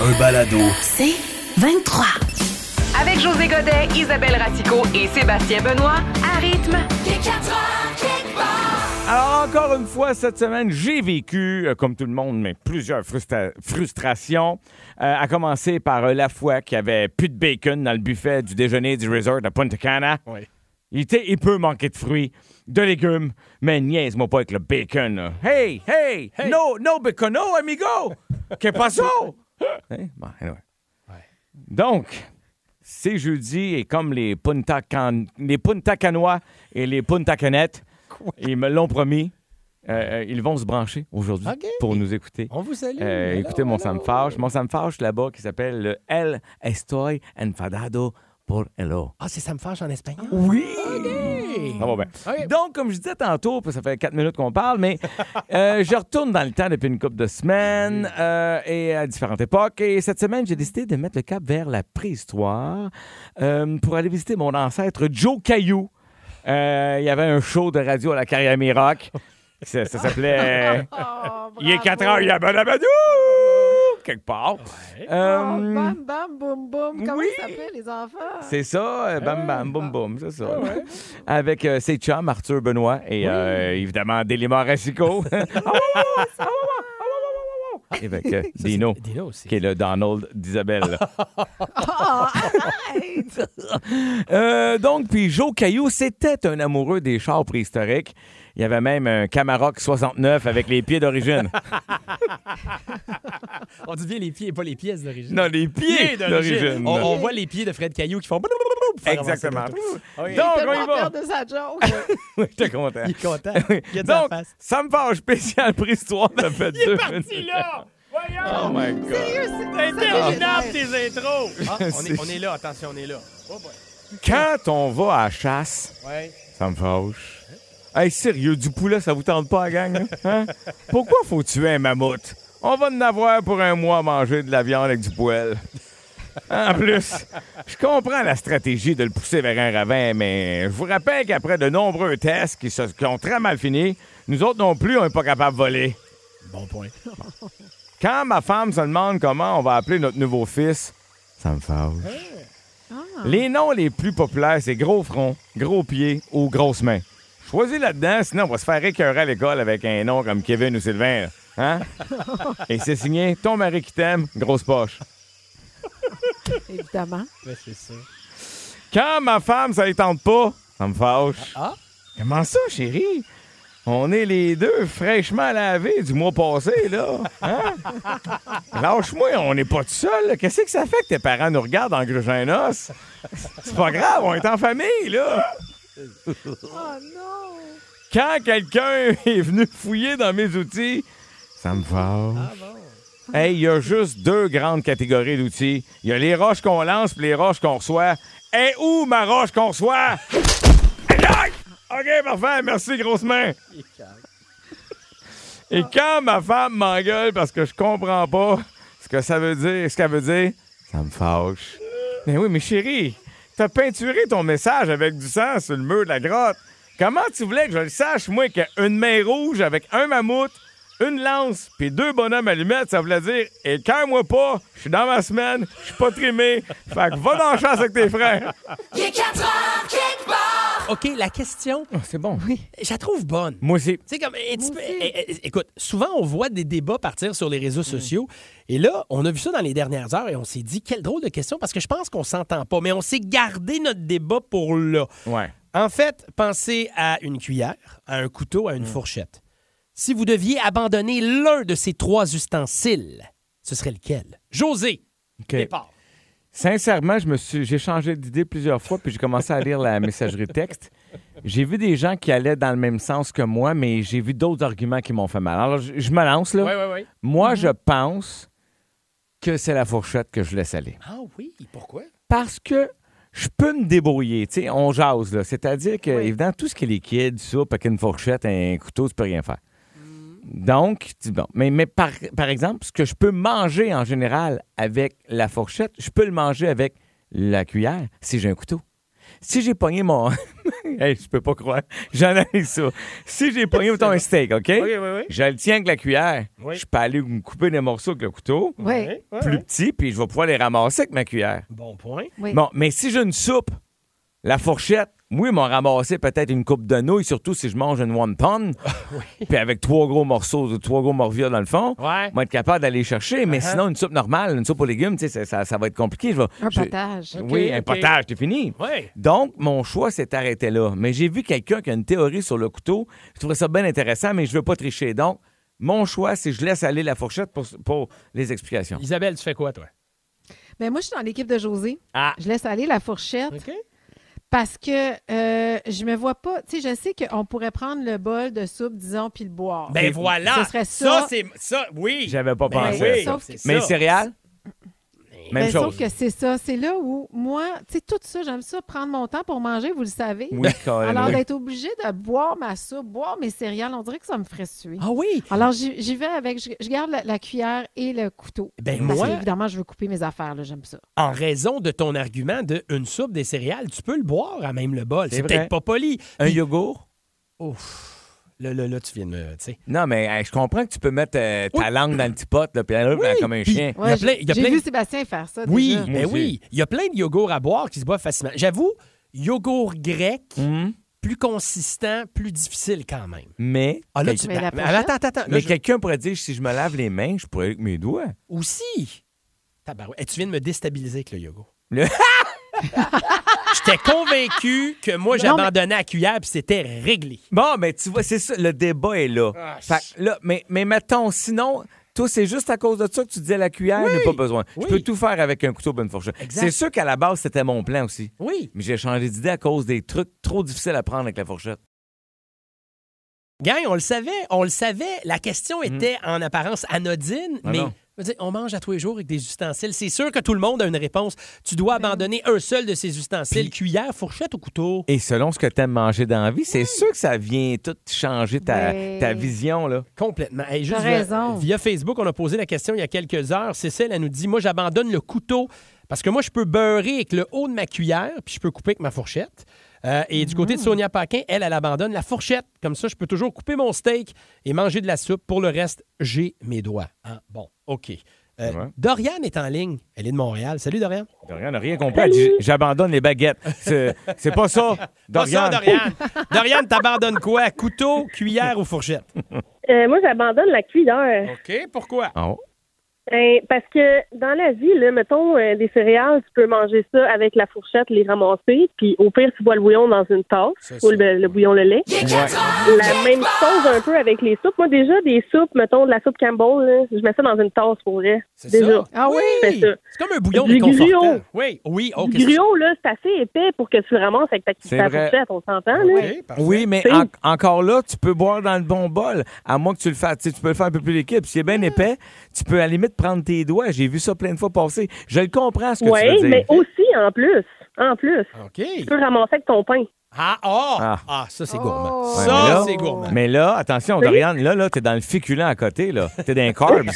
Un balado. C'est 23. Avec José Godet, Isabelle Ratico et Sébastien Benoît, à rythme. Alors, encore une fois, cette semaine, j'ai vécu, euh, comme tout le monde, mais plusieurs frustra- frustrations. Euh, à commencer par euh, la fois qu'il y avait plus de bacon dans le buffet du déjeuner du resort de Punta Cana. Il, était, il peut manquer de fruits, de légumes, mais niaise-moi pas avec le bacon. là. Hey, hey, no, no bacono, amigo! Que paso? Hein? Bon, anyway. Donc, c'est jeudi et comme les Punta, Can- les Punta Canois et les Punta Canettes, ils me l'ont promis, euh, euh, ils vont se brancher aujourd'hui pour nous écouter. On vous salue. Euh, Hello, écoutez mon. Sam. Mon Sam là-bas qui s'appelle le El Estoy Enfadado por Hello. Ah, c'est fâche en espagnol? Oui! OK. Ça va bien. OK. Donc, comme je disais tantôt, ça fait quatre minutes qu'on parle, mais euh, je retourne dans le temps depuis une couple de semaines euh, et à différentes époques. Et cette semaine, j'ai décidé de mettre le cap vers la préhistoire euh, pour aller visiter mon ancêtre Joe Caillou. Il y avait un show de radio à la carrière Rock. Ça, ça s'appelait Il est 4 heures, il y a Badabadou! Quelque part. Euh, Oh, bam, bam, boum, boum. Comment oui. ils s'appellent, les enfants? C'est ça, euh, bam bam boum boum, c'est ça. Avec euh, ses chums, Arthur Benoît et euh, évidemment Déléma Rassico. Et avec euh, Dino, Dino aussi. qui est le Donald d'Isabelle. Ah! Euh, donc, puis Joe Caillou, c'était un amoureux des chars préhistoriques. Il y avait même un Camaroc 69 avec les pieds d'origine. On dit bien les pieds et pas les pièces d'origine. non, les pieds d'origine. On, on voit les pieds de Fred Caillou qui font... Exactement. Oui. Donc, on y va. de sa joke. J'étais content. Il est content. Il a de sa Donc, face. ça me fâche spécial préhistoire, ça fait deux minutes. là! Oh my God. Sérieux, c'est Interminable tes intros! Ah, on, est, on est là, attention, on est là. Oh boy. Quand on va à la chasse, Ouais. ça me fâche. Hey, sérieux, du poulet, ça vous tente pas, gang? hein? Hein? Pourquoi faut tuer un mammouth? On va en avoir pour un mois à manger de la viande avec du poêle. En plus, je comprends la stratégie de le pousser vers un ravin, mais je vous rappelle qu'après de nombreux tests qui, se- qui ont très mal fini, nous autres non plus, on n'est pas capable de voler. Bon point. Quand ma femme se demande comment on va appeler notre nouveau fils, ça me fâche. Les noms les plus populaires, c'est gros front, gros pied ou grosse main. Choisis là-dedans, sinon on va se faire écœurer à l'école avec un nom comme Kevin ou Sylvain. là. Hein? Et c'est signé Ton mari qui t'aime, grosse poche. Évidemment. Ouais, c'est ça. Quand ma femme, ça ne tente pas, ça me fâche. Ah? Comment ça, chérie? On est les deux fraîchement lavés du mois passé, là. Hein? Lâche-moi, on n'est pas tout seul. Qu'est-ce que ça fait que tes parents nous regardent en grugeant os? C'est pas grave, on est en famille, là. Oh non! Quand quelqu'un est venu fouiller dans mes outils, ça me fâche. Hey, il y a juste deux grandes catégories d'outils. Il y a les roches qu'on lance et les roches qu'on reçoit. Et où ma roche qu'on reçoit? OK, parfait. Merci, grosse main. Et quand ma femme m'engueule parce que je comprends pas ce que ça veut dire, ce qu'elle veut dire, ça me fâche. Mais oui, mais chérie, t'as peinturé ton message avec du sang sur le mur de la grotte. Comment tu voulais que je le sache, moi, qu'une main rouge avec un mammouth, une lance, puis deux bonhommes allumettes, ça voulait dire, et moi pas, je suis dans ma semaine, je suis pas trimé, fait que va dans la chasse avec tes frères. OK, la question, c'est bon. je la trouve bonne. Moi aussi. Tu sais, comme, peu- eh, eh, écoute, souvent, on voit des débats partir sur les réseaux sociaux. Et là, on a vu ça dans les dernières heures et on s'est dit, quelle drôle de question, parce que je pense qu'on s'entend pas, mais on s'est gardé notre débat pour là. Ouais. En fait, pensez à une cuillère, à un couteau, à une fourchette. Si vous deviez abandonner l'un de ces trois ustensiles, ce serait lequel? José, OK. départ. Sincèrement, je me suis, j'ai changé d'idée plusieurs fois, puis j'ai commencé à lire la messagerie texte. J'ai vu des gens qui allaient dans le même sens que moi, mais j'ai vu d'autres arguments qui m'ont fait mal. Alors, je, je me lance, là. Oui, oui, oui. Moi, je pense que c'est la fourchette que je laisse aller. Ah oui, pourquoi? Parce que je peux me débrouiller. Tu sais, on jase, là. C'est-à-dire que, évidemment, tout ce qui est liquide, soupe, avec une fourchette, un couteau, tu peux rien faire. Donc, tu- bon. Mais, mais par, par exemple, ce que je peux manger en général avec la fourchette, je peux le manger avec la cuillère si j'ai un couteau. Si j'ai pogné mon. hey, je peux pas croire. J'analyse ça. Si j'ai pogné, mettons, un steak, OK? Oui, oui, oui. Je le tiens avec la cuillère. Oui. Je peux aller me couper des morceaux avec le couteau, plus petit, puis je vais pouvoir les ramasser avec ma cuillère. Bon point. Oui. Bon, mais si j'ai une soupe, la fourchette, oui, ils m'ont ramassé peut-être une coupe de nouilles, surtout si je mange une wonton, puis avec trois gros morceaux, trois gros morvia dans le fond, Ouais. je vais être capable d'aller chercher. Mais Uh-huh. sinon, une soupe normale, une soupe aux légumes, tu sais, ça, ça- ça va être compliqué. Je vais- Un je- potage. Oui, un potage, c'est fini. Oui. Donc, mon choix s'est arrêté là. Mais j'ai vu quelqu'un qui a une théorie sur le couteau. Je trouvais ça bien intéressant, mais je veux pas tricher. Donc, mon choix, c'est que je laisse aller la fourchette pour, pour les explications. Isabelle, tu fais quoi, toi? Ben, moi, je suis dans l'équipe de José. Ah. Je laisse aller la fourchette OK. Parce que euh, je me vois pas. Tu sais, je sais qu'on pourrait prendre le bol de soupe, disons, puis le boire. Ben voilà! Ce serait ça. c'est ça, oui! J'avais pas Ben pensé oui, à ça. Mais les ça. céréales? Même Ben, chose. Sauf que c'est ça. C'est là où, moi, tu sais, tout ça, j'aime ça, prendre mon temps pour manger, vous le savez. Oui. Alors, d'être obligé de boire ma soupe, boire mes céréales, on dirait que ça me ferait suer. Ah oui! Alors, j'y vais avec, je, garde la, la cuillère et le couteau. Ben Parce moi- qu'évidemment, je veux couper mes affaires, là, j'aime ça. En raison de ton argument de une soupe des céréales, tu peux le boire à même le bol. C'est peut-être pas poli. Un Puis- yogourt? Ouf. Là, là, là, tu viens de me. Non, mais je comprends que tu peux mettre euh, ta Oui. langue dans le petit pot, là, puis Oui. comme un Puis- chien. J'ai plein- vu Sébastien faire ça. Oui, déjà. mais oui. Il y a plein de yogourts à boire qui se boivent facilement. J'avoue, yogourt grec, Hum, plus consistant, plus difficile quand même. Mais, Ah là, tu... Mais la ben, pochette? attends, attends, attends. Là, mais je- quelqu'un pourrait dire si je me lave les mains, je pourrais avec mes doigts. Aussi. Tabarouette. Et tu viens de me déstabiliser avec le yogourt. Le- J'étais convaincu que moi, j'abandonnais à la cuillère puis c'était réglé. Bon, mais tu vois, c'est ça, le débat est là. Ah, Fait que là, mais, mais mettons, sinon, toi, c'est juste à cause de ça que tu disais la cuillère, Oui. n'a pas besoin. Oui. Je peux tout faire avec un couteau bonne fourchette. C'est sûr qu'à la base, c'était mon plan aussi. Oui. Mais j'ai changé d'idée à cause des trucs trop difficiles à prendre avec la fourchette. Gang, on le savait, on le savait. La question était en apparence anodine, Mhm. Ah mais non. je veux dire, on mange à tous les jours avec des ustensiles. C'est sûr que tout le monde a une réponse. Tu dois abandonner un seul de ces ustensiles, cuillère, fourchette ou couteau. Et selon ce que tu aimes manger dans la vie, c'est sûr que ça vient tout changer ta, Ben- ta vision. Là. Complètement. Hey, juste T'as via- raison. Via Facebook, on a posé la question il y a quelques heures. Cécile, elle nous dit Moi, j'abandonne le couteau parce que moi, je peux beurrer avec le haut de ma cuillère, puis je peux couper avec ma fourchette. Euh, et du côté de Sonia Paquin, elle, elle abandonne la fourchette. Comme ça, je peux toujours couper mon steak et manger de la soupe. Pour le reste, j'ai mes doigts. Ah, bon, OK. Euh, Ouais. Dorian est en ligne. Elle est de Montréal. Salut, Dorian. Dorian n'a rien compris. Elle dit, J'abandonne les baguettes. C'est c'est pas ça. Pas ça, Dorian. Dorian. Dorian, t'abandonnes quoi? Couteau, cuillère ou fourchette? Euh, moi, j'abandonne la cuillère. OK, pourquoi? Oh. Ben, parce que dans la vie, là, mettons euh, des céréales, tu peux manger ça avec la fourchette, les ramasser, puis au pire, tu bois le bouillon dans une tasse, C'est ou le, le bouillon le lait. La même chose un peu avec les soupes. Moi, déjà, des soupes, mettons de la soupe Campbell, là, je mets ça dans une tasse pour vrai. C'est Déjà. ça. Ah oui? C'est. C'est comme un bouillon Du gruau. Oui, oui, OK. Du gruau, là, c'est assez épais pour que tu le ramasses avec ta, C'est ta fourchette, on s'entend, là. Oui, mais C'est- en- encore là, tu peux boire dans le bon bol. À moins que tu le fasses. Tu peux le faire un peu plus liquide. Puis s'il est bien épais, tu peux à la limite prendre tes doigts. J'ai vu ça plein de fois passer. Je le comprends ce que tu Oui, veux dire. mais aussi, en plus, en plus, OK. tu peux ramasser avec ton pain. Ah, oh! Ah. Ah, ça, c'est Oh. gourmand. Ouais, mais ça, là- c'est gourmand. Mais là, attention, Dorian, là, là, t'es dans le féculent à côté, là. T'es dans les carbs.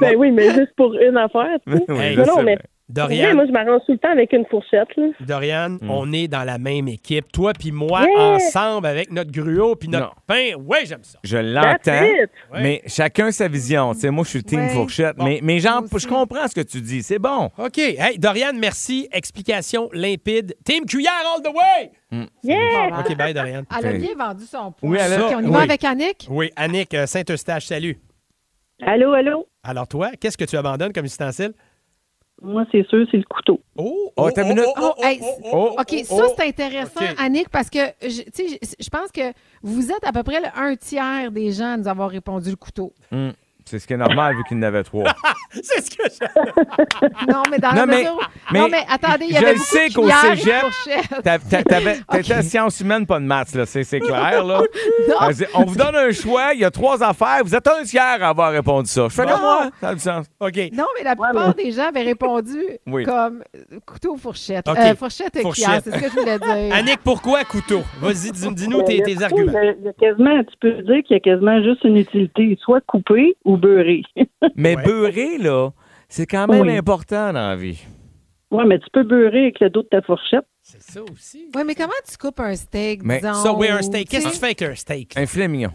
Ben oui, mais juste pour une affaire, tu sais. Oui, non, mais- Dorian, moi, je m'arrange tout le temps avec une fourchette, là. Dorian, Hmm. on est dans la même équipe. Toi puis moi, Yeah! ensemble, avec notre gruau puis notre Non. pain. Oui, j'aime ça. Je l'entends. Mais chacun sa vision. Tu sais, moi, je suis team Ouais. fourchette. Bon. Mais, genre, je comprends ce que tu dis. C'est bon. OK. Hey, Dorian, merci. Explication limpide. Team cuillère all the way! Yeah! OK, bye, Dorian. Elle a bien vendu son point. Oui, elle a- OK, on y oui. va avec Annick? Oui, Annick, euh, Saint-Eustache, salut. Allô, allô? Alors, toi, qu'est-ce que tu abandonnes comme ustensile? Moi, c'est sûr, c'est le couteau. Oh, Oh, t'as une minute. Oh, hey, Oh, OK, oh, ça, oh. c'est intéressant. Annick, parce que je, tu sais, je, je pense que vous êtes à peu près le un tiers des gens à nous avoir répondu le couteau. Hum, C'est ce qui est normal vu qu'il y en avait trois. C'est ce que je... Non, mais dans Non, la mais- mesure... mais non, mais attendez, il y je avait le beaucoup sais qu'au cégep, t'étais Ok. sciences humaines, pas de maths, là. C'est c'est clair, là. Non. On vous donne un choix, il y a trois affaires, vous êtes un tiers à avoir répondu ça. Je fais comme moi, ça a du sens. OK. Non, mais la plupart des gens avaient répondu Oui. comme euh, couteau ou fourchette. OK. Euh, fourchette et Fourchette. cuillère, c'est ce que je voulais dire. Annick, pourquoi couteau? Vas-y, dis- dis-nous tes, y a- tes il y a- arguments. il y a quasiment, tu peux dire qu'il y a quasiment juste une utilité, soit couper ou beurrer. Mais Ouais. beurrer, là, c'est quand même Oui. important dans la vie. ouais, mais tu peux beurrer avec le dos de ta fourchette. C'est ça aussi. Oui, mais comment tu coupes un steak, Mais disons? Ça, oui, un steak. Qu'est-ce que tu fais avec un steak? Un filet mignon.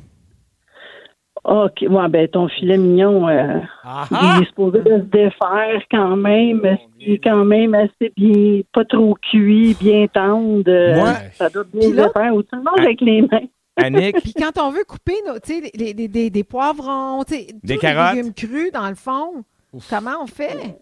OK, ouais, ben ton filet mignon, euh, Ah il est supposé de se défaire quand même. Il est quand même assez bien, pas trop cuit, bien tendre. Ouais. Ça doit bien se défaire. Ou tu le manges avec les mains. Annick, Puis quand on veut couper nos, tu sais, les- les- des, des poivrons, Des tous carottes. les légumes crus, dans le fond, comment on fait?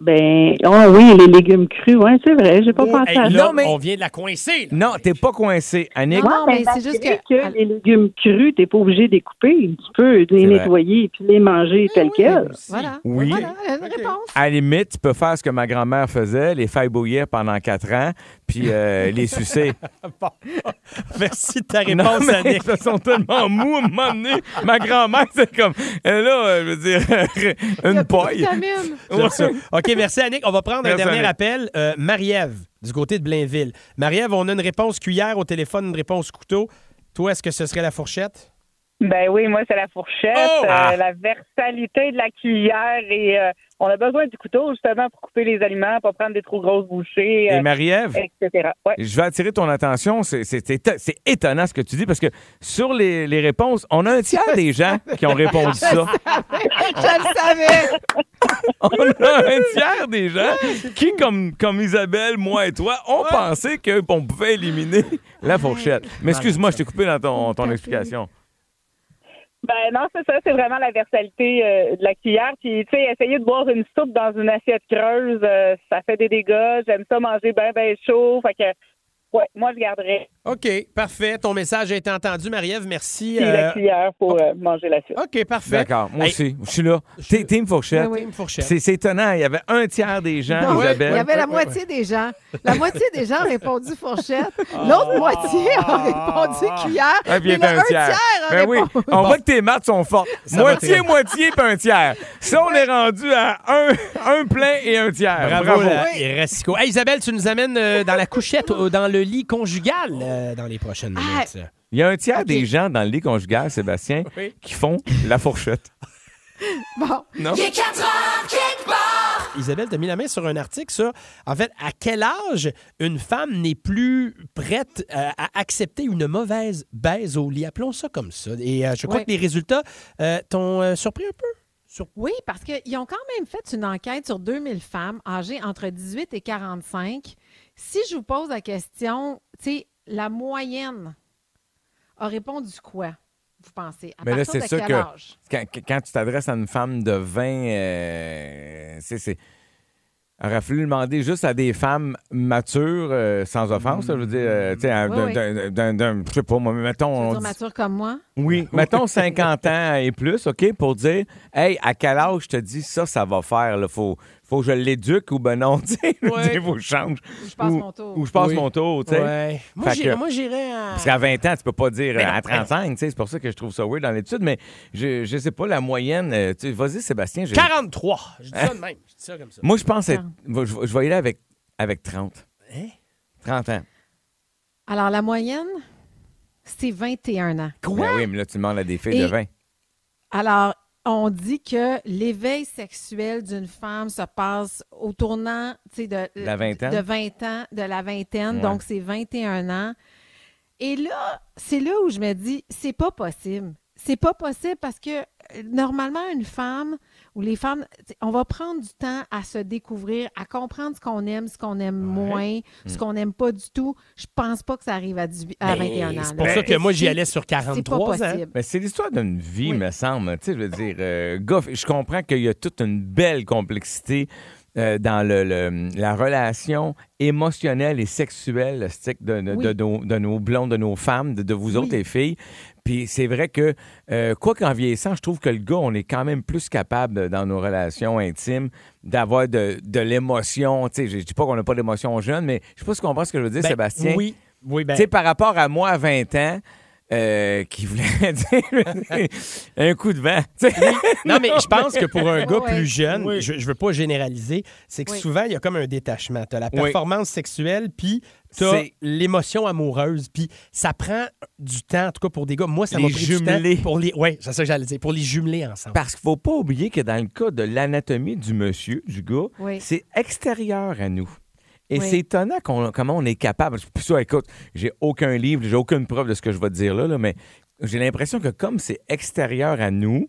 Ben, oh oui, les légumes crus, ouais, c'est vrai, j'ai pas Oh, pensé hey, à ça. là, Non, mais- on vient de la coincer. là. non, t'es pas coincé. Annick, Non, non, mais c'est juste que- les légumes crus, t'es pas obligé de les couper. Tu peux les nettoyer puis les manger tels quels. Voilà. Oui. Voilà, une réponse. à la limite, tu peux faire ce que ma grand-mère faisait, les faire bouillir pendant quatre ans, puis euh, les sucer. Bon. Merci de ta Non, réponse, mais Annick. ils sont tellement mous à un moment donné. Ma grand-mère, c'est comme, elle là, euh, je veux dire, une de OK, merci, Annick. On va prendre un dernier Annick. appel. Euh, Marie-Ève, du côté de Blainville. Marie-Ève, on a une réponse cuillère au téléphone, une réponse couteau. Toi, est-ce que ce serait la fourchette? Ben oui, moi, c'est la fourchette, Oh! euh, Ah! la versalité de la cuillère et euh, on a besoin du couteau justement pour couper les aliments, pas prendre des trop grosses bouchées, Et euh, Marie-Ève, etc. Ouais. je vais attirer ton attention. C'est- C'est éto- c'est étonnant ce que tu dis parce que sur les, les réponses, on a un tiers des gens qui ont répondu ça. Je le savais. On a un tiers des gens qui, comme, comme Isabelle, moi et toi, ont pensé qu'on pouvait éliminer la fourchette. Mais excuse-moi, je t'ai coupé dans ton, ton explication. Ben non, c'est ça, c'est vraiment la versalité euh, de la cuillère. Puis, tu sais, essayer de boire une soupe dans une assiette creuse, euh, ça fait des dégâts. J'aime ça manger bien, bien chaud. Fait que, ouais, moi, je garderais OK, parfait. Ton message a été entendu, Marie-Ève. Merci. Euh, la cuillère pour euh, manger la soupe. OK, parfait. D'accord, moi Hey, aussi. Je suis là. T'es Team Fourchette. Oui, oui, une fourchette. C'est étonnant. Il y avait un tiers des gens, Non, Isabelle. il y avait la moitié des gens. La moitié des gens ont répondu fourchette. L'autre moitié a répondu cuillère. Ah, puis il mais y avait le un tiers. a Ben oui, répondu. on voit que tes maths sont fortes. Moitié, moitié, puis un tiers. Ça, on est rendu à un, un plein et un tiers. Bravo, Bravo. et. Hey, Isabelle, tu nous amènes euh, dans la couchette, euh, dans le lit conjugal euh, dans les prochaines minutes. Il y a un tiers des gens dans le lit conjugal, Sébastien, Oui. qui font la fourchette. Bon, Non? Isabelle, tu as mis la main sur un article sur, en fait, à quel âge une femme n'est plus prête euh, à accepter une mauvaise baise au lit? Appelons ça comme ça. Et euh, je crois que les résultats euh, t'ont euh, surpris un peu? Sur... oui, parce qu'ils ont quand même fait une enquête sur 2000 femmes âgées entre 18 et 45. Si je vous pose la question, tu sais, la moyenne a répondu quoi, vous pensez? À Mais là, c'est de sûr quel que âge? quand, quand tu t'adresses à une femme de 20, euh, c'est. aurait fallu demander juste à des femmes matures, euh, sans offense, je veux dire, euh, tu sais, Oui, d'un- oui. je sais pas, moi, mettons, Tu veux dire dit- mature comme moi? Oui, mettons 50 ans et plus, OK, pour dire, hey, à quel âge je te dis ça, ça va faire, là, faut, faut que je l'éduque ou ben non, tu sais, Ouais. faut que je change. Je passe Ou- mon tour. Ou je passe Oui. mon tour, tu sais. Ouais. Moi, j'irais- à... Parce qu'à 20 ans, tu peux pas dire Mais euh, non, à 35, tu sais, c'est pour ça que je trouve ça weird dans l'étude, mais je, je sais pas, la moyenne, euh, tu sais, vas-y, Sébastien. je- 43. Je dis ça de même. Je dis ça comme ça. Moi, je pense être, je, je vais y aller avec, avec 30. Hein? 30 ans. Alors, la moyenne, c'est 21 ans. Ben oui, mais là, tu demandes à des filles Et- de 20. Alors, on dit que l'éveil sexuel d'une femme se passe au tournant de, La vingtaine? de 20 ans, de la vingtaine, Ouais. donc c'est 21 ans. Et là, c'est là où je me dis, c'est pas possible. C'est pas possible parce que euh, normalement, une femme ou les femmes, on va prendre du temps à se découvrir, à comprendre ce qu'on aime, ce qu'on aime moins, ce Mm. qu'on n'aime pas du tout. Je pense pas que ça arrive à, 18 à Ben, 21 ans. C'est pour là. ça que moi, j'y allais sur C'est pas 43 ans. Mais c'est l'histoire d'une vie, Oui. me semble. Tu sais, je veux dire, euh, je comprends qu'il y a toute une belle complexité euh, dans le, le- la relation émotionnelle et sexuelle stick, de, de, Oui. de nos, de nos blondes, de nos femmes, de, de vous Oui. autres, les filles. Puis c'est vrai que, euh, quoi qu'en vieillissant, je trouve que le gars, on est quand même plus capable, de- dans nos relations intimes, d'avoir de, de l'émotion. Tu sais, je dis pas qu'on n'a pas d'émotion jeune, mais je sais pas si tu comprends ce que je veux dire, Ben, Sébastien. Oui, oui, ben, Tu sais, par rapport à moi à 20 ans, euh, qui voulait dire un coup de vent. sais. Non, mais je pense que pour un gars Ouais. plus jeune, Oui. je, je veux pas généraliser, c'est que Oui. souvent, il y a comme un détachement. Tu as la Oui. performance sexuelle, puis C'est- l'émotion amoureuse. Puis ça prend du temps, en tout cas pour des gars. Moi, ça m'a Les pris du jumeler. temps pour les. Oui, c'est ça que j'allais dire, pour les jumeler ensemble. Parce qu'il faut pas oublier que dans le cas de l'anatomie du monsieur, du gars, Oui. c'est extérieur à nous. Et Oui. c'est étonnant qu'on- comment on est capable. Puis ça, écoute, j'ai aucun livre, j'ai aucune preuve de ce que je vais te dire là, là, mais j'ai l'impression que comme c'est extérieur à nous,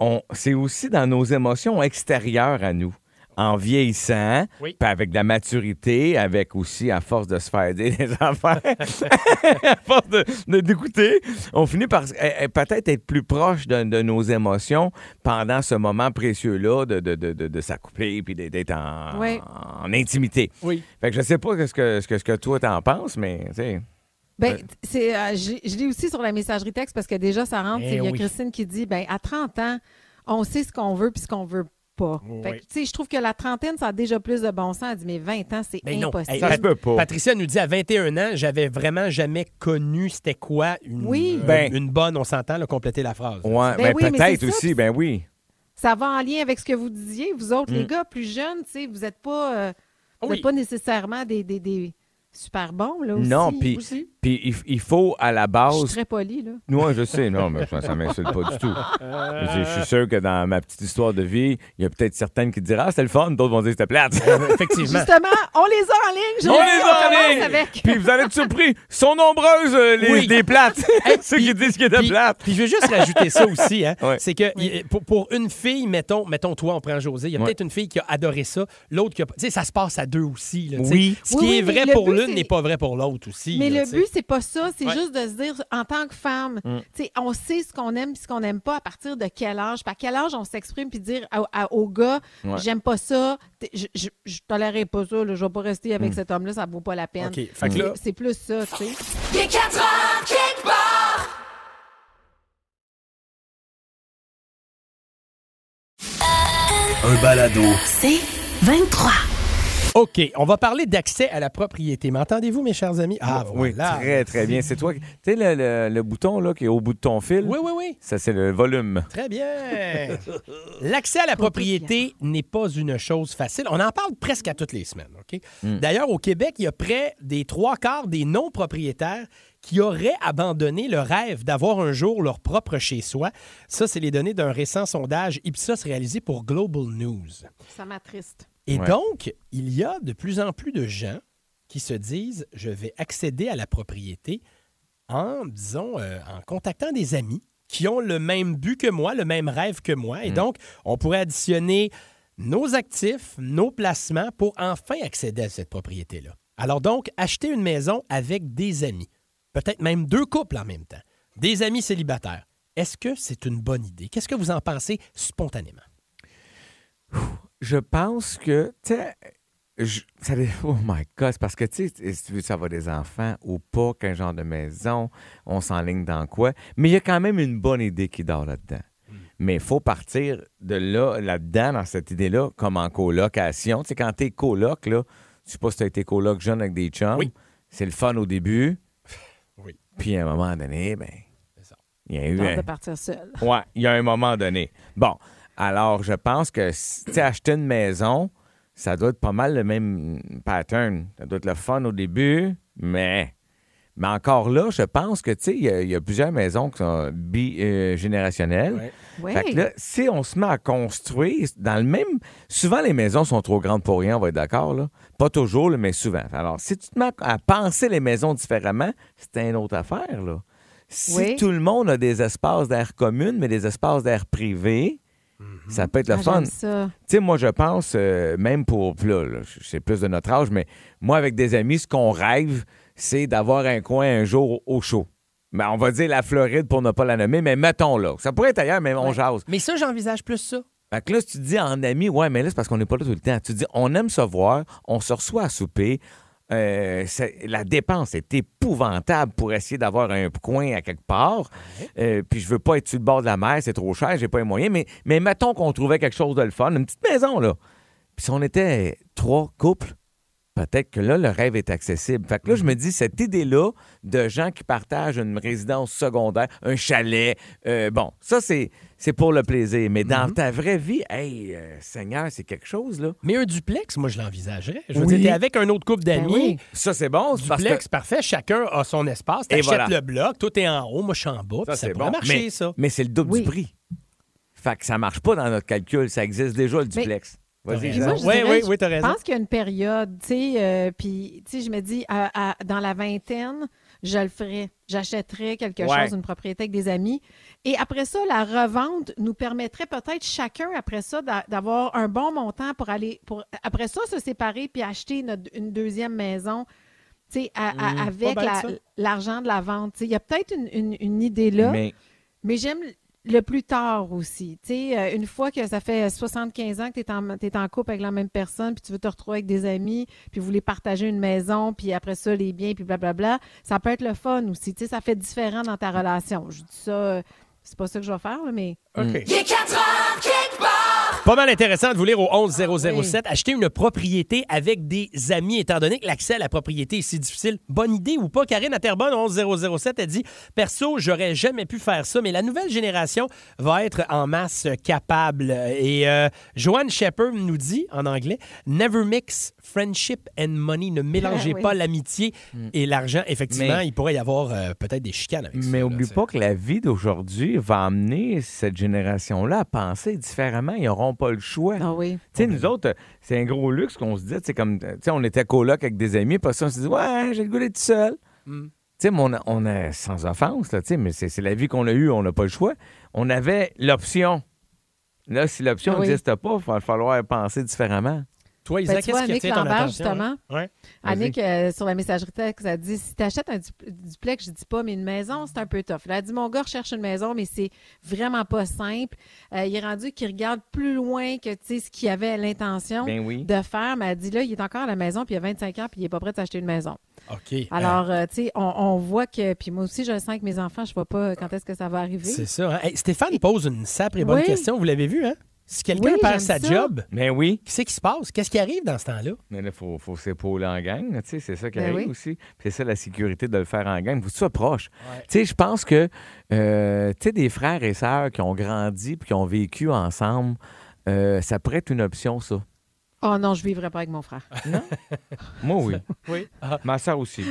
on, c'est aussi dans nos émotions extérieures à nous. En vieillissant, Oui. puis avec de la maturité, avec aussi à force de se faire dire des affaires, à force de- d'écouter, on finit par eh, eh, peut-être être plus proche de, de nos émotions pendant ce moment précieux-là de, de, de, de- de s'accoupler puis d'être- en, Oui. en intimité. Oui. Fait que je sais pas ce que, ce que, ce que toi t'en penses, mais tu sais. Ben, c'est, euh, je, je lis aussi sur la messagerie texte parce que déjà, ça rentre. Eh Il y a oui. Christine qui dit ben à 30 ans, on sait ce qu'on veut puis ce qu'on veut pas. Fait que, Oui. tu sais, je trouve que la trentaine, ça a déjà plus de bon sens. Elle dit mais 20 ans, c'est Ben non. impossible. Hey, Ça se Pat- peut pas. Patricia nous dit à 21 ans, j'avais vraiment jamais connu c'était quoi une, Oui. euh, Ben- une bonne, on s'entend, compléter la phrase. Ouais, Ben ben, oui, mais peut-être ça, aussi, ben oui. Ça va en lien avec ce que vous disiez, vous autres, les Mm. gars plus jeunes, tu sais, vous n'êtes pas, euh, vous Oui. êtes pas nécessairement des, des, des super bons, là, aussi. Non, puis aussi. puis il, il faut à la Je base suis très poli, là. Moi, je sais, non, mais ça, ça m'insulte pas du tout. Je, je suis sûr que dans ma petite histoire de vie, il y a peut-être certaines qui diront Ah, c'était le fun, d'autres vont dire c'était plate. Effectivement. Justement, on les a en ligne. je On les a en ligne. avec. Puis vous allez être surpris, sont nombreuses euh, les, Oui. les plates. Ceux qui disent qu'il était Puis, plate. puis je veux juste rajouter ça aussi, hein, Ouais. c'est que pour, pour une fille, mettons, mettons toi, on prend José, il y a Ouais. peut-être une fille qui a adoré ça, l'autre qui a, tu sais, ça se passe à deux aussi. là. Oui. Ce Oui, qui oui, est vrai pour l'une n'est pas vrai pour l'autre aussi. Mais là, le but, c'est pas ça. C'est Ouais. juste de se dire, en tant que femme, Mm. tu sais, on sait ce qu'on aime et ce qu'on n'aime pas à partir de quel âge? Puis à quel âge on s'exprime puis dire à- à- au gars, Ouais. j'aime pas ça, je, je, je tolérerai pas ça, là, je vais pas rester avec Mm. cet homme-là, ça vaut pas la peine. C'est- plus ça, tu sais. Il est 4 heures, quelque part. Un balado. C'est 23. OK, on va parler d'accès à la propriété. M'entendez-vous, mes chers amis? Ah, oui, voilà. très, très bien. C'est toi. qui- Tu sais, le, le- le bouton là, qui est au bout de ton fil, Oui, oui, oui. ça, c'est le volume. Très bien. L'accès à la propriété n'est pas une chose facile. On en parle presque à toutes les semaines. OK? Mm. D'ailleurs, au Québec, il y a près des trois quarts des non-propriétaires qui auraient abandonné le rêve d'avoir un jour leur propre chez-soi. Ça, c'est les données d'un récent sondage Ipsos réalisé pour Global News. Ça m'attriste. Et Ouais. donc, il y a de plus en plus de gens qui se disent je vais accéder à la propriété en, disons, euh, en contactant des amis qui ont le même but que moi, le même rêve que moi. Et donc, on pourrait additionner nos actifs, nos placements pour enfin accéder à cette propriété-là. Alors donc, acheter une maison avec des amis, peut-être même deux couples en même temps, des amis célibataires. Est-ce que c'est une bonne idée? Qu'est-ce que vous en pensez spontanément? Je pense que, tu ça oh my God, c'est parce que, tu sais, si tu veux savoir des enfants ou pas, quel genre de maison, on s'enligne dans quoi. Mais il y a quand même une bonne idée qui dort là-dedans. Mais il faut partir de là, là-dedans, dans cette idée-là, comme en colocation. Tu sais, quand t'es coloc, là, je sais pas si t'as été coloc jeune avec des chums, Oui. c'est le fun au début. Oui. Puis à un moment donné, ben, C'est ça. il y a eu Tente un, de partir seul. Ouais, il y a un moment donné. Bon, alors je pense que si tu sais, acheter une maison, ça doit être pas mal le même pattern. Ça doit être le fun au début, mais, mais encore là, je pense que tu sais, il y, a- il y a plusieurs maisons qui sont bi-générationnelles. Ouais. Oui. Fait que là, si on se met à construire dans le même. Souvent, les maisons sont trop grandes pour rien, on va être d'accord, là. Pas toujours, là, mais souvent. Alors, si tu te mets à penser les maisons différemment, c'est une autre affaire, là. Si Oui. tout le monde a des espaces d'air commun, mais des espaces d'air privé, ça peut être le Ah, fun. Tu sais, moi, je pense, euh, même pour. puis Là, là, c'est plus de notre âge, mais moi, avec des amis, ce qu'on rêve, c'est d'avoir un coin un jour au chaud. Mais on va dire la Floride pour ne pas la nommer, mais mettons là. Ça pourrait être ailleurs, mais on Ouais. jase. Mais ça, j'envisage plus ça. Fait que là, si tu dis en ami, ouais, mais là, c'est parce qu'on n'est pas là tout le temps. Tu dis, on aime se voir, on se reçoit à souper, euh, la dépense est épouvantable pour essayer d'avoir un coin à quelque part. Euh, puis je veux pas être sur le bord de la mer, c'est trop cher, j'ai pas les moyens. Mais, mais mettons qu'on trouvait quelque chose de le fun, une petite maison, là. Puis si on était trois couples, peut-être que là, le rêve est accessible. Fait que là, je me dis, cette idée-là de gens qui partagent une résidence secondaire, un chalet, euh, bon, ça, c'est, c'est pour le plaisir. Mais dans ta vraie vie, hey, euh, Seigneur, c'est quelque chose, là. Mais un duplex, moi, je l'envisagerais. Je veux Oui. dire, t'es avec un autre couple d'amis. Ben oui. Ça, c'est bon. Duplex, que- parfait. Chacun a son espace. T'achètes voilà. le bloc. Toi, t'es en haut. Moi, je suis en bas. Ça, Ça, c'est pourrait bon. marcher, mais, ça. mais c'est le double Oui. du prix. Fait que ça marche pas dans notre calcul. Ça existe déjà, le duplex. Vas-y, Jean. je Oui, dirais, oui, je oui, t'as raison. pense qu'il y a une période, tu sais, euh, puis, tu sais, je me dis, à- à- dans la vingtaine, je le ferais. J'achèterais quelque Ouais. chose, une propriété avec des amis. Et après ça, la revente nous permettrait peut-être chacun, après ça, d'a- d'avoir un bon montant pour aller, pour après ça, se séparer puis acheter notre- une deuxième maison. Tu sais, à- Mmh, avec la- l'argent de la vente. Tu sais, Il y a peut-être une, une- une idée là, mais, Mais j'aime le plus tard aussi. Tu sais, euh, une fois que ça fait 75 ans que tu es en, t'es en couple avec la même personne, puis tu veux te retrouver avec des amis, puis vous voulez partager une maison, puis après ça, les biens, puis blablabla, ça peut être le fun aussi. Tu sais, ça fait différent dans ta relation. Je dis ça, euh, c'est pas ça que je vais faire, là, mais OK. Il Pas mal intéressant de vous lire au 11007. Acheter une propriété avec des amis, étant donné que l'accès à la propriété est si difficile. Bonne idée ou pas? Karine à Terrebonne, 11007, elle dit Perso, j'aurais jamais pu faire ça, mais la nouvelle génération va être en masse capable. Et euh, Joanne Shepard nous dit en anglais Never mix friendship and money. Ne mélangez Ah oui. pas l'amitié et l'argent. Effectivement, Mais- il pourrait y avoir euh, peut-être des chicanes avec. Mais là, oublie tu sais. pas que la vie d'aujourd'hui va amener cette génération-là à penser différemment. Ils n'auront pas le choix. ah oui. Tu sais, nous autres, c'est un gros luxe qu'on se dit. Tu sais, comme, tu sais, on était coloc avec des amis, puis ça, on se dit, ouais, j'ai le goût d'être tout seul. Mm. Tu sais, mais on, a- on a, sans offense, là, tu sais, mais c'est c'est la vie qu'on a eue, on n'a pas le choix. On avait l'option. Là, si l'option Ah oui. n'existe pas, il va falloir penser différemment. Toi, Ben, qu'est-ce qui Annick attire ton attention? justement. Ouais. Annick, euh, sur la messagerie texte, elle dit si tu achètes un du- duplex, je dis pas, mais une maison, c'est un peu tough. Elle a dit mon gars recherche une maison, mais c'est vraiment pas simple. Euh, il est rendu qu'il regarde plus loin que tu sais, ce qu'il avait l'intention Ben oui. de faire. Mais elle dit là, il est encore à la maison, puis il a 25 ans, puis il est pas prêt d'acheter une maison. OK. Alors, euh, tu sais, on, on voit que. Puis moi aussi, je le sens avec mes enfants, je vois pas quand est-ce que ça va arriver. C'est ça. hein? Hey, Stéphane pose une sacrée bonne Oui. question. Vous l'avez vu, hein? Si quelqu'un Oui, perd sa ça. job, Ben oui. qu'est-ce qui se passe? Qu'est-ce qui arrive dans ce temps-là? Mais là, il faut, faut s'épauler en gang. là, tu sais, C'est ça qui Ben arrive oui. aussi. Puis C'est ça la sécurité de le faire en gang. Il faut que tu sois proche. Tu sais, je pense que euh, tu sais, des frères et sœurs qui ont grandi puis qui ont vécu ensemble, euh, ça pourrait être une option, ça. Oh non, je vivrai pas avec mon frère. Moi, oui. Oui. Ma soeur aussi.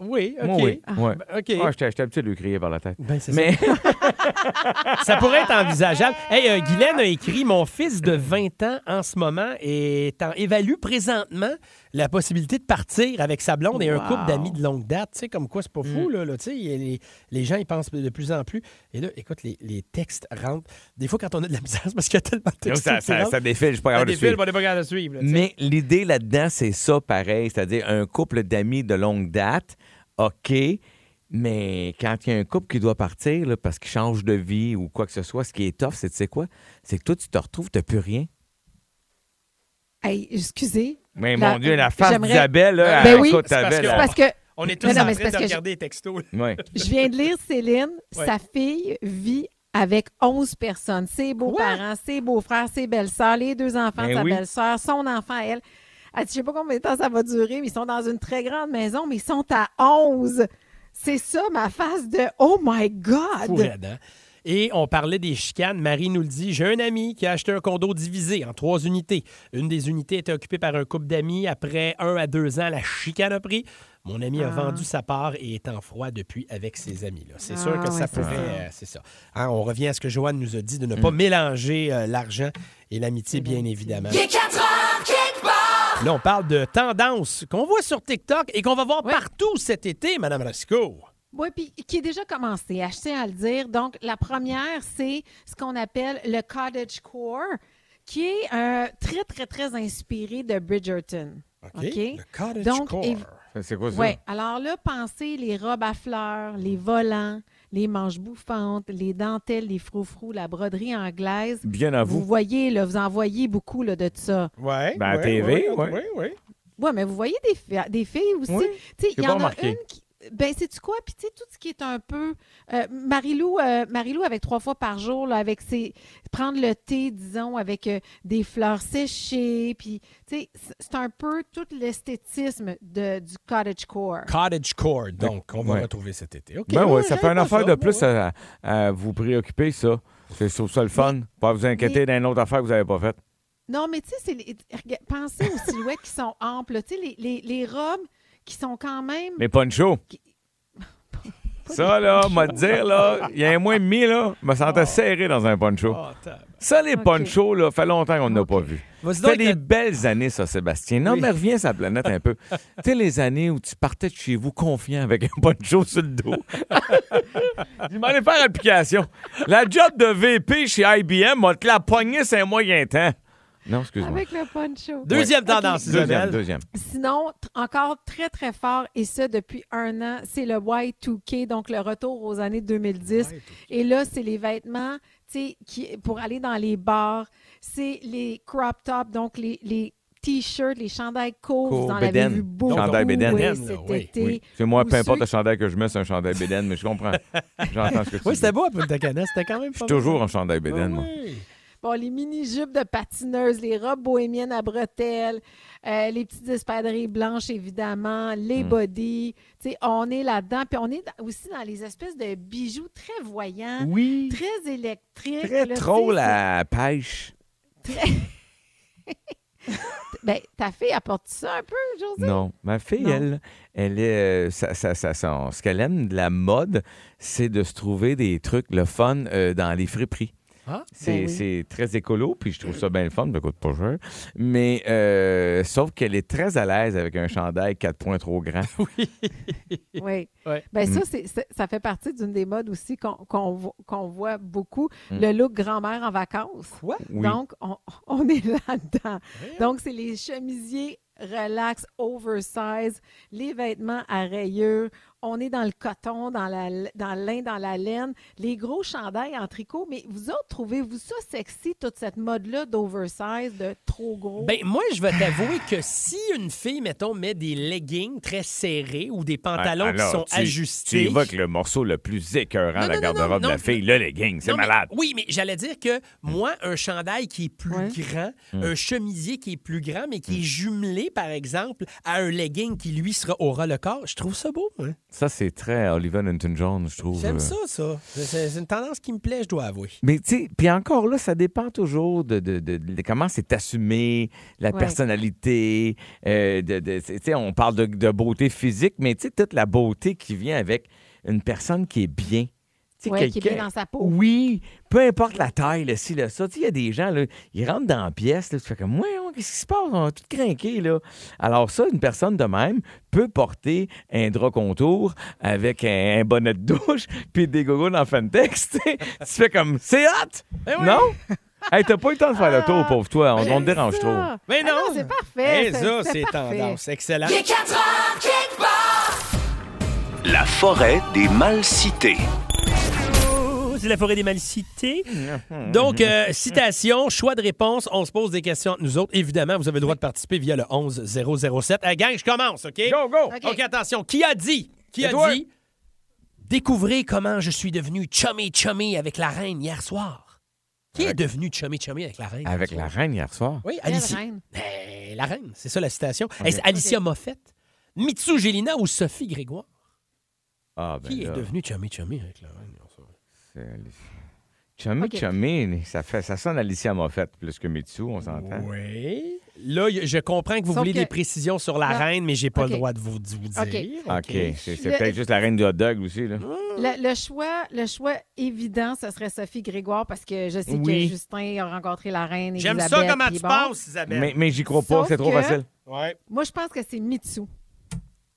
Oui, OK. Moi, oui. Ouais. Ben, OK. Ah, j'étais habitué de lui crier par la tête. Ben, c'est Mais Ça pourrait être envisageable. Hey, euh, Guylaine a écrit Mon fils de 20 ans en ce moment est en, évalue présentement la possibilité de partir avec sa blonde et un Wow. couple d'amis de longue date. Tu sais, comme quoi, c'est pas fou, là. là, tu sais, les, les gens, ils pensent de plus en plus. Et là, écoute, les, les textes rentrent. Des fois, quand on a de la misère, c'est parce qu'il y a tellement de textes. ça, ça, ça défile, je suis pas capable de défile, suivre. on n'est pas capable de suivre. là, tu sais. Mais l'idée là-dedans, c'est ça pareil, c'est-à-dire un couple d'amis de longue date, OK, mais quand il y a un couple qui doit partir là, parce qu'il change de vie ou quoi que ce soit, ce qui est tough, c'est tu sais quoi? C'est que toi, tu te retrouves, tu n'as plus rien. Hey, excusez. Mais La- mon Dieu, la face d'Isabelle, là, Ben elle- oui. C'est parce parce que On est tous Non, en train de regarder les textos. ouais. Je viens de lire Céline, Ouais. sa fille vit avec 11 personnes. Ses beaux-parents, ses beaux-frères, ses belles-sœurs, les deux enfants de Ben sa oui. belle-sœur, son enfant à elle. Elle dit, je sais pas combien de temps ça va durer, mais ils sont dans une très grande maison, mais ils sont à 11. C'est ça, ma face de « Oh my God! hein? Et on parlait des chicanes. Marie nous le dit. J'ai un ami qui a acheté un condo divisé en trois unités. Une des unités était occupée par un couple d'amis. Après un à deux ans, la chicane a pris. Mon ami a Ah. vendu sa part et est en froid depuis avec ses amis. C'est sûr Ah, que ouais, ça pourrait. ça. euh, c'est ça. Hein, on revient à ce que Joanne nous a dit de ne Mm. pas mélanger euh, l'argent et l'amitié, bien évidemment. Il est 4 heures. Là, on parle de tendance qu'on voit sur TikTok et qu'on va voir Oui. partout cet été, Madame Rasco. Oui, puis qui est déjà commencé, je tiens à le dire. Donc, la première, c'est ce qu'on appelle le cottage core, qui est euh, très, très, très inspiré de Bridgerton. OK. Le cottage Donc, core. C'est quoi ça? Oui, alors là, pensez les robes à fleurs, les volants, les manches bouffantes, les dentelles, les froufrous, la broderie anglaise. Bien à Vous vous. voyez, là, vous en voyez beaucoup là, de ça. Ouais, Ben, à ouais, TV, ouais, ouais. ouais, ouais. Ouais, mais vous voyez des, fi- des filles aussi. Oui, Tu sais, j'ai il y pas en a une qui. Ben, sais-tu quoi? Puis, tu sais, tout ce qui est un peu. euh, Marilou, euh, Marilou, avec trois fois par jour, là, avec ses. Prendre le thé, disons, avec euh, des fleurs séchées. Puis, tu sais, c'est- un peu tout l'esthétisme de, du cottagecore. Cottage Core, donc, on va Ouais. retrouver cet été. OK, Ben ouais, ça fait une affaire ça, de plus ouais. à, à vous préoccuper, ça. C'est trouve ça le fun. Pas vous inquiéter d'une autre affaire que vous n'avez pas faite. Non, mais tu sais, c'est les- rega- pensez aux silhouettes qui sont amples. Tu sais, les, les, les robes qui sont quand même. Les ponchos. Ça, là, m'a te dire, là, il y a un mois et demi, là, je me sentais serré dans un poncho. Oh, tab- Ça, les Ok. ponchos, là, fait longtemps qu'on n'a pas vu. Vas-y C'était des belles années, ça, Sébastien. Non, Oui. mais reviens sur la planète un peu. tu sais, les années où tu partais de chez vous confiant avec un poncho sur le dos. Je m'en faire application. La job de VP chez IBM, on te la pognée, c'est un moyen temps. Non, excuse-moi. Avec le poncho. Deuxième tendance, Deuxième, Isabelle. deuxième. Sinon, encore très, très fort, et ça depuis un an, c'est le Y2K, donc le retour aux années 2010. Et là, c'est les vêtements, tu sais, qui- pour aller dans les bars. C'est les crop tops, donc les, les t-shirts, les chandails courts. Court, Vous en avez bédaine. vu beaucoup Chandail bédaine. oui, cet oui, été. Oui. C'est moi, peu importe ceux- le chandail que je mets, c'est un chandail bédaine, mais je comprends. J'entends ce que tu Oui, dis. c'était beau à Punta Cana. C'était quand même Je pas suis toujours en chandail bédaine, moi. Bon, les mini-jupes de patineuses, les robes bohémiennes à bretelles, euh, les petites espadrilles blanches, évidemment, les Hmm. body. Tu sais, on est là-dedans. Puis on est aussi dans les espèces de bijoux très voyants, Oui. très électriques. Très là, trop la pêche. c'est- Ben, ta fille apporte ça un peu, José? Non, ma fille, Non. elle, elle est, euh, ça, ça, ça- son- ce qu'elle aime de la mode, c'est de se trouver des trucs, le fun, euh, dans les friperies. Ah, C'est Ben oui. c'est très écolo, puis je trouve ça bien le fun, ça coûte pas cher. Mais euh, sauf qu'elle est très à l'aise avec un chandail 4 points trop grand. Oui. Ouais. Ben, Mm. ça, ça fait partie d'une des modes aussi qu'on qu'on voit beaucoup, Mm. le look grand-mère en vacances. Quoi? Oui. Donc, on, on est là-dedans. Donc, c'est les chemisiers relax, oversize, les vêtements à rayures. On est dans le coton, dans, la, dans le lin, dans la laine, les gros chandails en tricot. Mais vous autres, trouvez-vous ça sexy, toute cette mode-là d'oversize, de trop gros? Ben, moi, je vais t'avouer que si une fille, mettons, met des leggings très serrés ou des pantalons Ah, Alors, qui sont tu- ajustés. Tu évoques le morceau le plus écœurant de la garde-robe de la fille, le legging. C'est mais- malade. oui, mais j'allais dire que moi, un chandail qui est plus Ouais. grand, Mm. un chemisier qui est plus grand, mais qui est jumelé, par exemple, à un legging qui, lui, sera, aura le corps, je trouve ça beau. hein? Ça, c'est très Oliver Newton-John, je trouve. J'aime euh. ça, ça. C'est une tendance qui me plaît, je dois avouer. Mais tu sais, puis encore là, ça dépend toujours de, de- de- de comment c'est assumé, la Ouais. personnalité. euh, tu sais, on parle de, de beauté physique, mais tu sais, toute la beauté qui vient avec une personne qui est bien. Tu sais, Ouais, qui est bien dans sa peau. Oui, peu importe la taille, le ci, le ça. Tu sais, il y a des gens, là, ils rentrent dans la pièce, là, tu fais comme, ouais, qu'est-ce qui se passe? On est tout craqué, là. Alors ça, une personne de même peut porter un drap contour avec un, un bonnet de douche puis des gogos dans Fentex, tu fais comme, c'est hot! Non? hey, t'as pas eu le temps de faire le tour, pauvre toi. On, on te dérange Ça. trop. Mais Ah non! c'est parfait. Eh, ça, c'est tendance. Excellent. Il est 4 heures, quelque part. La forêt des mal cités. C'est la forêt des malicités. Donc, euh, citation, choix de réponse. On se pose des questions entre nous autres. Évidemment, vous avez le droit de participer via le 11007. Hey, gang, je commence, OK? Go, go! OK. Attention. Qui a dit? Qui a dit? Découvrez comment je suis devenu chummy-chummy avec la reine hier soir. Qui est devenu chummy-chummy avec la reine? hier Avec la reine hier soir? Oui, Alicia. reine? Ben, la reine, c'est ça la citation. Est-ce Alicia Moffett, Mitsu Gélina ou Sophie Grégoire? Ah, ben Qui là, est devenu chummy-chummy avec la reine? C'est. Chummy, chummy, ça, fait, ça sonne Alicia Moffett plus que Mitsu, on s'entend. Oui. Là, je comprends que vous Sauf voulez que- des précisions sur la Non. reine, mais j'ai pas le droit de vous, de vous dire. OK. OK, c'est Le- peut-être juste la reine du hot dog aussi, là. Le, le choix, le choix évident, ce serait Sophie Grégoire parce que je sais Oui. que Justin a rencontré la reine. J'aime ça comment tu bon. penses, Isabelle. Mais, mais j'y crois pas, c'est trop que- facile. Ouais. Moi, je pense que c'est Mitsu.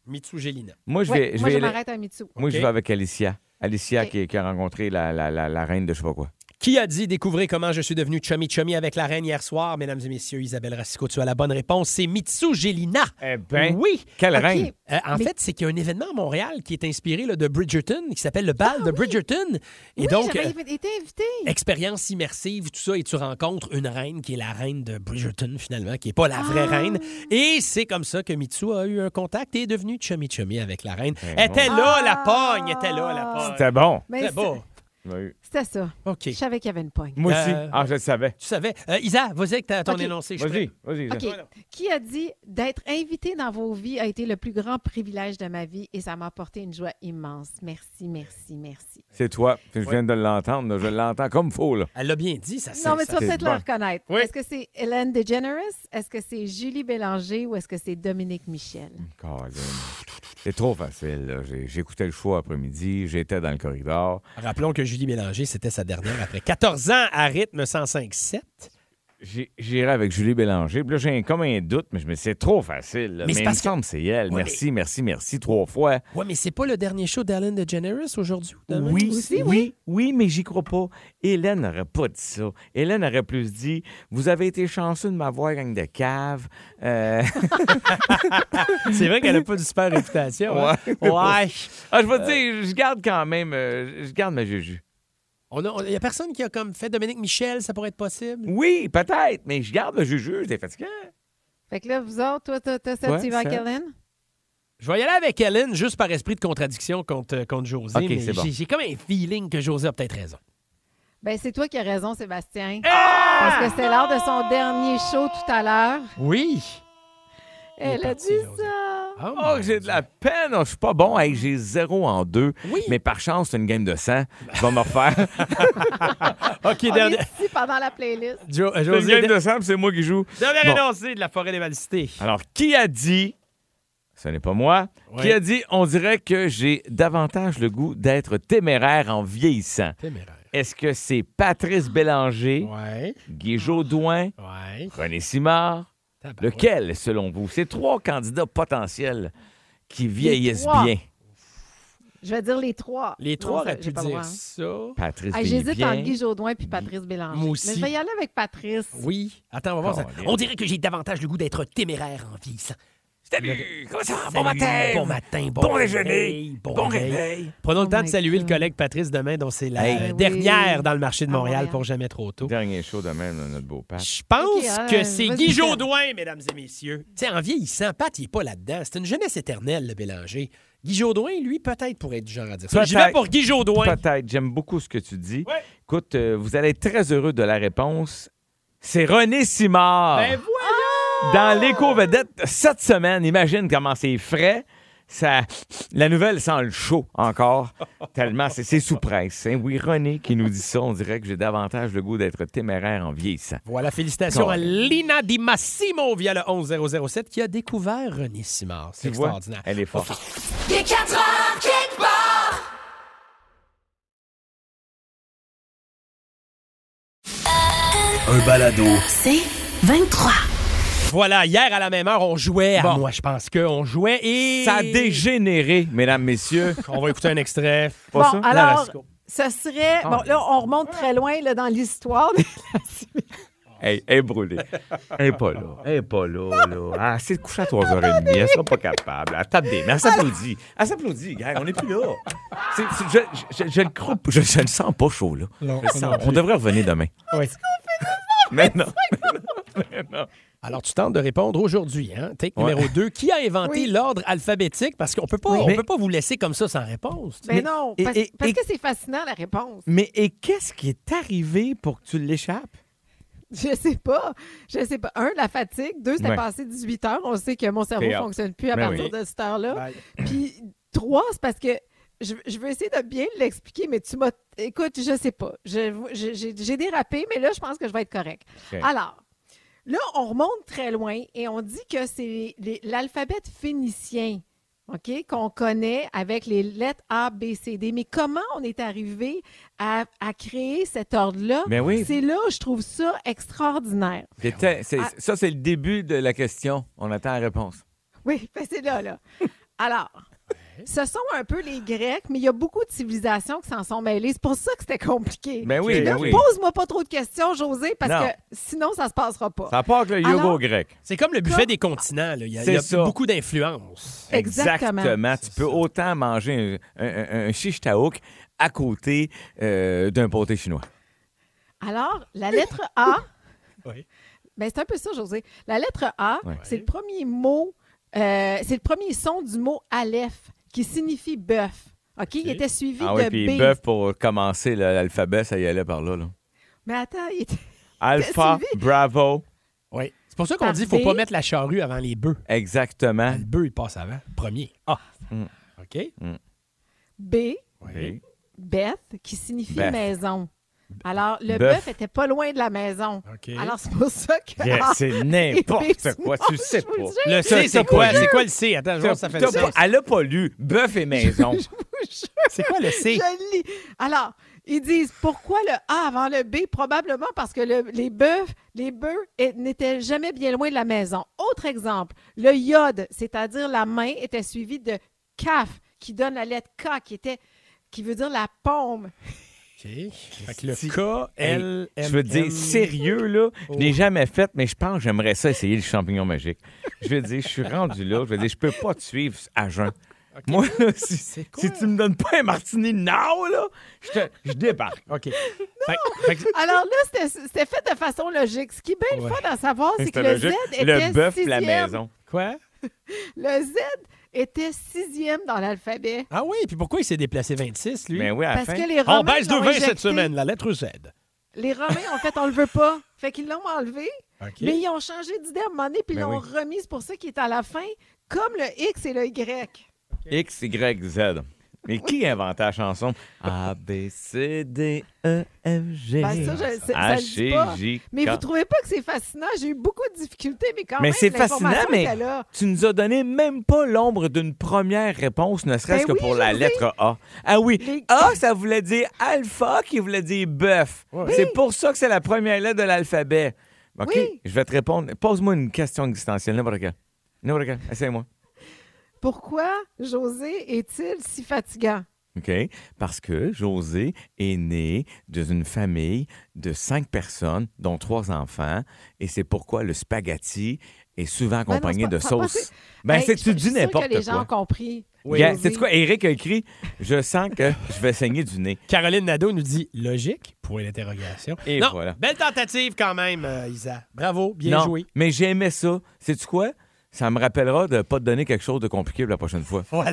Mitsu Gélina. Moi, je Ouais, vais, je moi, vais je aller- m'arrête à Mitsu. moi, je vais avec Alicia. Alicia qui, qui a rencontré la, la, la, la reine de je sais pas quoi. Qui a dit découvrir comment je suis devenu chummy chummy avec la reine hier soir? Mesdames et messieurs, Isabelle Racicot, tu as la bonne réponse. C'est Mitsu Gelina. Eh ben, oui. quelle reine. Euh, en Mais- fait, c'est qu'il y a un événement à Montréal qui est inspiré là, de Bridgerton, qui s'appelle le bal de Bridgerton. Et oui, donc, euh, été expérience immersive, tout ça, et tu rencontres une reine qui est la reine de Bridgerton, finalement, qui n'est pas la vraie Ah. reine. Et c'est comme ça que Mitsu a eu un contact et est devenu chummy chummy avec la reine. Ben Elle était là, Ah. la pogne, elle était là, la pogne. C'était bon. Mais C'était beau. Oui. C'était ça. OK. Je savais qu'il y avait une pogne. Moi aussi. Euh, Ah, je le savais. Tu savais? Euh, Isa, vas-y avec ta- ton OK. énoncé. je suis Vas-y, prêt. vas-y. OK. Qui a dit d'être invité dans vos vies a été le plus grand privilège de ma vie et ça m'a apporté une joie immense. Merci, merci, merci. C'est toi. Je viens de l'entendre. là. Je l'entends comme faux, là. Elle l'a bien dit, ça Non, mais tu ça- vas c'est peut-être bon. le reconnaître. Oui. Est-ce que c'est Hélène DeGeneres? Est-ce que c'est Julie Bélanger ou est-ce que c'est Dominique Michel? Colin. C'est trop facile. là. J'ai- J'écoutais le show après-midi. J'étais dans le corridor. Rappelons que Julie Bélanger, c'était sa dernière après 14 ans à rythme 105.7. J'irai avec Julie Bélanger. Puis là, j'ai comme un doute, mais je me dis, c'est trop facile. là. Mais Mais, il me que- semble que c'est elle. Ouais, merci, merci, merci, trois fois. Ouais, mais c'est pas le dernier show d'Ellen DeGeneres aujourd'hui ou demain? Oui, Aussi, oui, oui, mais j'y crois pas. Hélène n'aurait pas dit ça. Hélène aurait plus dit Vous avez été chanceux de m'avoir, gang de cave. Euh, C'est vrai qu'elle a pas de super réputation. hein? Ouais. Ouais. ah, je vais te dire, je garde quand même, euh, je garde ma juju. On a- Il y a personne qui a comme fait Dominique Michel, ça pourrait être possible? Oui, peut-être, mais je garde ma juju. C'est fatigant. Fait que là, vous autres, toi, t'as t'as ça, Ouais, tu vas avec. Hélène? Je vais y aller avec Ellen juste par esprit de contradiction contre, contre José. OK, mais c'est bon. j'ai- J'ai comme un feeling que José a peut-être raison. Ben, c'est toi qui as raison, Sébastien. Ah! Parce que c'est l'heure de son dernier show tout à l'heure. Oui. Elle a dit ça. Oh, Oh, j'ai de la peine. Oh, je suis pas bon. Hey, j'ai zéro en deux. Oui. Mais par chance, c'est une game de sang. Je vais me refaire. OK, On dernier. est ici pendant la playlist. Jo- c'est une game de sang, puis c'est moi qui joue. dernier Bon. énoncé de la forêt des Valcités. Alors, qui a dit, ce n'est pas moi, qui a dit, on dirait que j'ai davantage le goût d'être téméraire en vieillissant. Téméraire. Est-ce que c'est Patrice Bélanger, Ouais. Guy Jodoin, Ouais. René Simard? Lequel, selon vous? Ces trois candidats potentiels qui vieillissent trois. bien. Je vais dire les trois. Les trois auraient j'ai pu dire droit. ça. Patrice vieillit J'hésite entre Guy Jodoin puis Patrice Bélanger. Moi aussi. Mais je vais y aller avec Patrice. Oui. Attends, on va voir ça. On dirait que j'ai davantage le goût d'être téméraire en vieillissant. Salut! Comment ça Bon matin! Bon matin, bon, Bon déjeuner! Bon, Bon réveil. réveil! Prenons Oh le temps de my saluer God. le collègue Patrice demain, dont c'est la Hey. euh, Ben dernière oui. dans le marché de Montréal Montréal. pour jamais trop tôt. Dernier show demain de notre beau Pat. Je pense que c'est vas-y, Guy. Jodoin, mesdames et messieurs. Tu sais, en vieillissant, Pat, il n'est pas là-dedans. C'est une jeunesse éternelle, le Bélanger. Guy Jodoin, lui, peut-être pourrait être du genre à dire ça. J'y vais pour Guy Jodoin. Peut-être. J'aime beaucoup ce que tu dis. Ouais. Écoute, euh, vous allez être très heureux de la réponse. C'est René Simard. Ben voilà! Dans l'éco-vedette cette semaine, imagine comment c'est frais. Ça, la nouvelle sent le chaud encore, tellement c'est c'est sous presse. hein. Oui, René qui nous dit ça, on dirait que j'ai davantage le goût d'être téméraire en vieillissant. Voilà, félicitations à. Lina Di Massimo via le 11007 qui a découvert René Simard. C'est Tu vois, extraordinaire. elle est forte. Il est 4 heures quelque part. Un balado. C'est 23. Voilà, hier à la même heure, on jouait à Bon. moi, je pense qu'on jouait et... Ça a dégénéré, mesdames, messieurs. On va écouter un extrait. Pas Bon, ça? La alors, ce serait. Ah. Bon, là, on remonte très loin là, dans l'histoire. Hey, elle est brûlée. Elle est pas là. Elle est pas là, là. Ah, c'est de coucher à 3h30. Elle sera pas capable. Elle tape des mains. Elle s'applaudit. Elle s'applaudit, gars. On n'est plus là. C'est- c'est- je, je, je le crois pas. Je, je le sens pas chaud, là. Non, sens. On devrait revenir demain. Oui. Mais non. Mais non. Alors, tu tentes de répondre aujourd'hui. Hein? Take Ouais. numéro 2. Qui a inventé Oui. l'ordre alphabétique? Parce qu'on peut pas, Oui. on Mais- peut pas vous laisser comme ça sans réponse. Mais Mais- non, et- parce, et- parce et- que c'est fascinant, la réponse. Mais et qu'est-ce qui est arrivé pour que tu l'échappes? Je sais pas. Je sais pas. Un, la fatigue. Deux, c'était Ouais. passé 18 heures. On sait que mon cerveau ne fonctionne plus à Ben partir oui. de cette heure-là. Puis trois, c'est parce que je, je veux essayer de bien l'expliquer, mais tu m'as. Écoute, je sais pas. J'ai j'ai dérapé, mais là, je pense que je vais être correct. Alors, là, on remonte très loin et on dit que c'est l'alphabet phénicien. OK, qu'on connaît avec les lettres A, B, C, D. Mais comment on est arrivé à, à créer cet ordre-là? Ben oui. C'est là, je trouve ça extraordinaire. C'était- c'est- Ah. Ça, c'est le début de la question. On attend la réponse. Oui, ben c'est là, là. Alors, Ce sont un peu les Grecs, mais il y a beaucoup de civilisations qui s'en sont mêlées. C'est pour ça que c'était compliqué. Ben oui, ben oui. Pose-moi pas trop de questions, José, parce Non. que sinon, ça se passera pas. Ça part avec le yoga Alors- grec. C'est comme le buffet des continents. là. Il y a, C'est il y a ça. beaucoup d'influence. Exactement. Tu peux autant manger un, un, un- un shish taouk à côté euh, d'un pâté chinois. Alors, la lettre A, Oui. ben c'est un peu ça, José. La lettre A, Ouais. c'est le premier mot, euh, c'est le premier son du mot Aleph, qui signifie bœuf. OK? Il était suivi Ah de oui, puis B. bœuf pour commencer l'alphabet, ça y allait par là. là. Mais attends, il était... Alpha, suivi. bravo. Oui. C'est pour ça qu'on dit qu'il ne faut pas mettre la charrue avant les bœufs. Exactement. Le bœuf, il passe avant. Premier. Ah. Mm. OK? B, Oui. Beth, qui signifie Beth. maison. Alors, le Bœuf. était pas loin de la maison. Alors, c'est pour ça que... Yeah, Ah, c'est n'importe quoi. Tu le sais pas. le C, c'est quoi? C'est quoi le C? Attends, je vois, ça fait le pas- Elle a pas lu bœuf et maison. C'est quoi le C? Je lis. Alors, ils disent pourquoi le A avant le B? Probablement parce que le- les bœufs, les bœufs n'étaient jamais bien loin de la maison. Autre exemple, le iode, c'est-à-dire la main, était suivi de kaf, qui donne la lettre K, qui était qui veut dire la paume. OK. Fait que le Si- K, L, Hey, M, je veux dire, sérieux, là, je Oh. l'ai jamais fait, mais je pense que j'aimerais ça essayer le champignon magique. Je veux dire, je suis rendu là, je veux dire, je peux pas te suivre à jeun. Moi, là, si, C'est quoi? si tu me donnes pas un martini now, là, je, te- je débarque. OK. Fait, fait que- Alors là, c'était fait de façon logique. Ce qui est bien le fun à savoir, c'est que le logique. Z était Le bœuf, la maison. quoi? Le Z était sixième dans l'alphabet. Ah oui, puis pourquoi il s'est déplacé 26, lui? Ben oui, à la Parce fin. que les On Romains baisse de l'ont 20 cette injecté. semaine, la lettre Z. Les Romains, en fait, on le veut pas. Fait qu'ils l'ont enlevé. OK. Mais ils ont changé d'idée à un moment donné, puis ils Ben l'ont oui. remis. C'est pour ça qu'il est à la fin, comme le X et le Y. X, Y, Z. Mais qui a inventé la chanson? A, B, C, D, E, F, G, Ben, ça, je- ça le dit pas. Mais K. vous trouvez pas que c'est fascinant? J'ai eu beaucoup de difficultés, mais quand Mais même, c'est fascinant, mais tu nous as donné même pas l'ombre d'une première réponse, ne serait-ce Ben que oui, pour la lettre A. Ah oui, Les- A, ça voulait dire alpha, qui voulait dire bœuf. C'est pour ça que c'est la première lettre de l'alphabet. OK, Oui. je vais te répondre. Pose-moi une question existentielle, n'importe quelle. N'importe quelle, essaye-moi. Pourquoi José est-il si fatigant? OK? Parce que José est né dans une famille de cinq personnes, dont trois enfants, et c'est pourquoi le spaghetti est souvent Ben non, accompagné c'est pas- de sauce. Ben, Hey, c'est je- tu dis n'importe que les gens ont quoi. compris. José. sais-tu quoi? Eric a écrit Je sens que je vais saigner du nez. Caroline Nadeau nous dit logique, point d'interrogation. Et non, voilà. belle tentative quand même, euh, Isa. Bravo, bien non, joué. mais j'ai aimé ça. Sais-tu quoi? Ça me rappellera de ne pas te donner quelque chose de compliqué pour la prochaine fois. Voilà.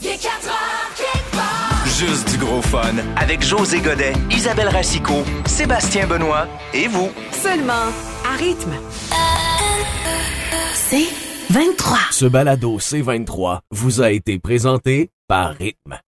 Il est 4 heures, quelque part. Juste du gros fun avec José Godet, Isabelle Racicot, Sébastien Benoît et vous. Seulement à rythme. C'est 23. Ce balado C23 vous a été présenté par Rythme.